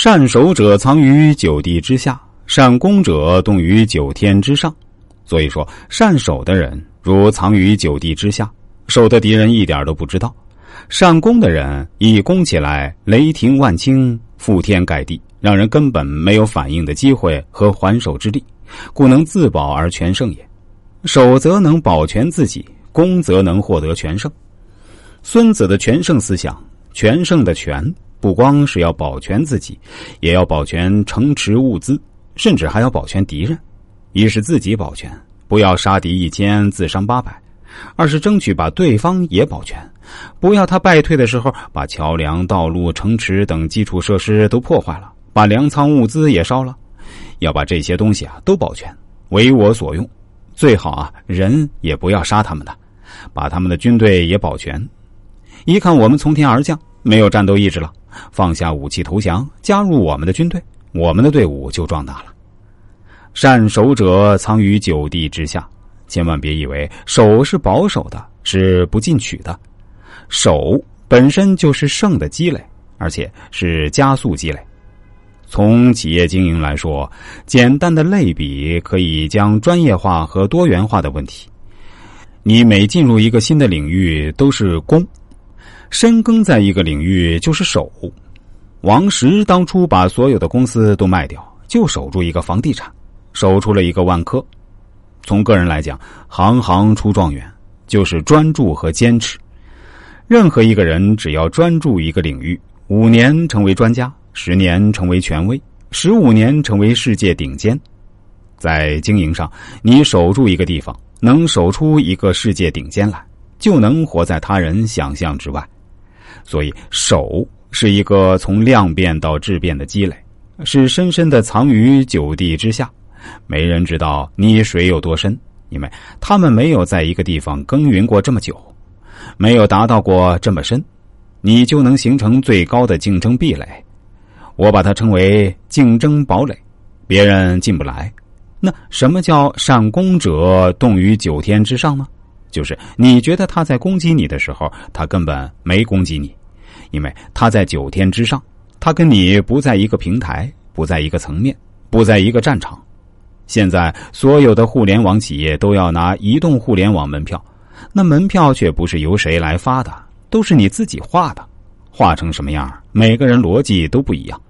善守者藏于九地之下，善攻者动于九天之上。所以说，善守的人如藏于九地之下，守的敌人一点都不知道；善攻的人一攻起来，雷霆万钧，覆天盖地，让人根本没有反应的机会和还手之力，故能自保而全胜也。守则能保全自己，攻则能获得全胜。孙子的全胜思想，全胜的全不光是要保全自己，也要保全城池物资，甚至还要保全敌人。一是自己保全，不要杀敌一千自伤八百；二是争取把对方也保全，不要他败退的时候把桥梁、道路、城池等基础设施都破坏了，把粮仓物资也烧了。要把这些东西啊都保全，为我所用。最好啊人也不要杀他们的，把他们的军队也保全。一看我们从天而降，没有战斗意志了，放下武器投降，加入我们的军队，我们的队伍就壮大了。善守者藏于九地之下，千万别以为守是保守的，是不进取的。守本身就是胜的积累，而且是加速积累。从企业经营来说，简单的类比可以将专业化和多元化的问题。你每进入一个新的领域都是攻，深耕在一个领域就是守。王石当初把所有的公司都卖掉，就守住一个房地产。守出了一个万科。从个人来讲，行行出状元，就是专注和坚持。任何一个人只要专注一个领域，五年成为专家，十年成为权威，十五年成为世界顶尖。在经营上，你守住一个地方，能守出一个世界顶尖来，就能活在他人想象之外。所以，守是一个从量变到质变的积累，是深深的藏于九地之下。没人知道你水有多深，因为他们没有在一个地方耕耘过这么久，没有达到过这么深，你就能形成最高的竞争壁垒。我把它称为竞争堡垒，别人进不来。那什么叫善攻者动于九天之上呢？就是你觉得他在攻击你的时候，他根本没攻击你，因为他在九天之上，他跟你不在一个平台，不在一个层面，不在一个战场。现在所有的互联网企业都要拿移动互联网门票，那门票却不是由谁来发的，都是你自己画的，画成什么样，每个人逻辑都不一样，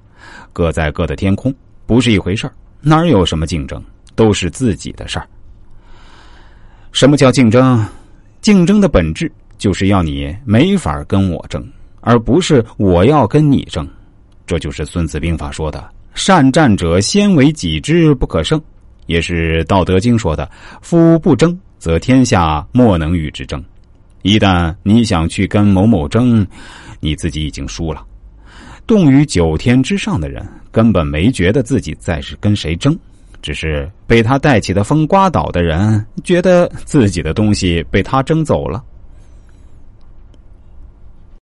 各在各的天空，不是一回事。哪有什么竞争，都是自己的事儿。什么叫竞争？竞争的本质就是要你没法跟我争，而不是我要跟你争。这就是《孙子兵法》说的：“善战者，先为己之，不可胜。”也是《道德经》说的：“夫不争，则天下莫能与之争。”一旦你想去跟某某争，你自己已经输了。动于九天之上的人，根本没觉得自己在是跟谁争，只是被他带起的风刮倒的人，觉得自己的东西被他争走了。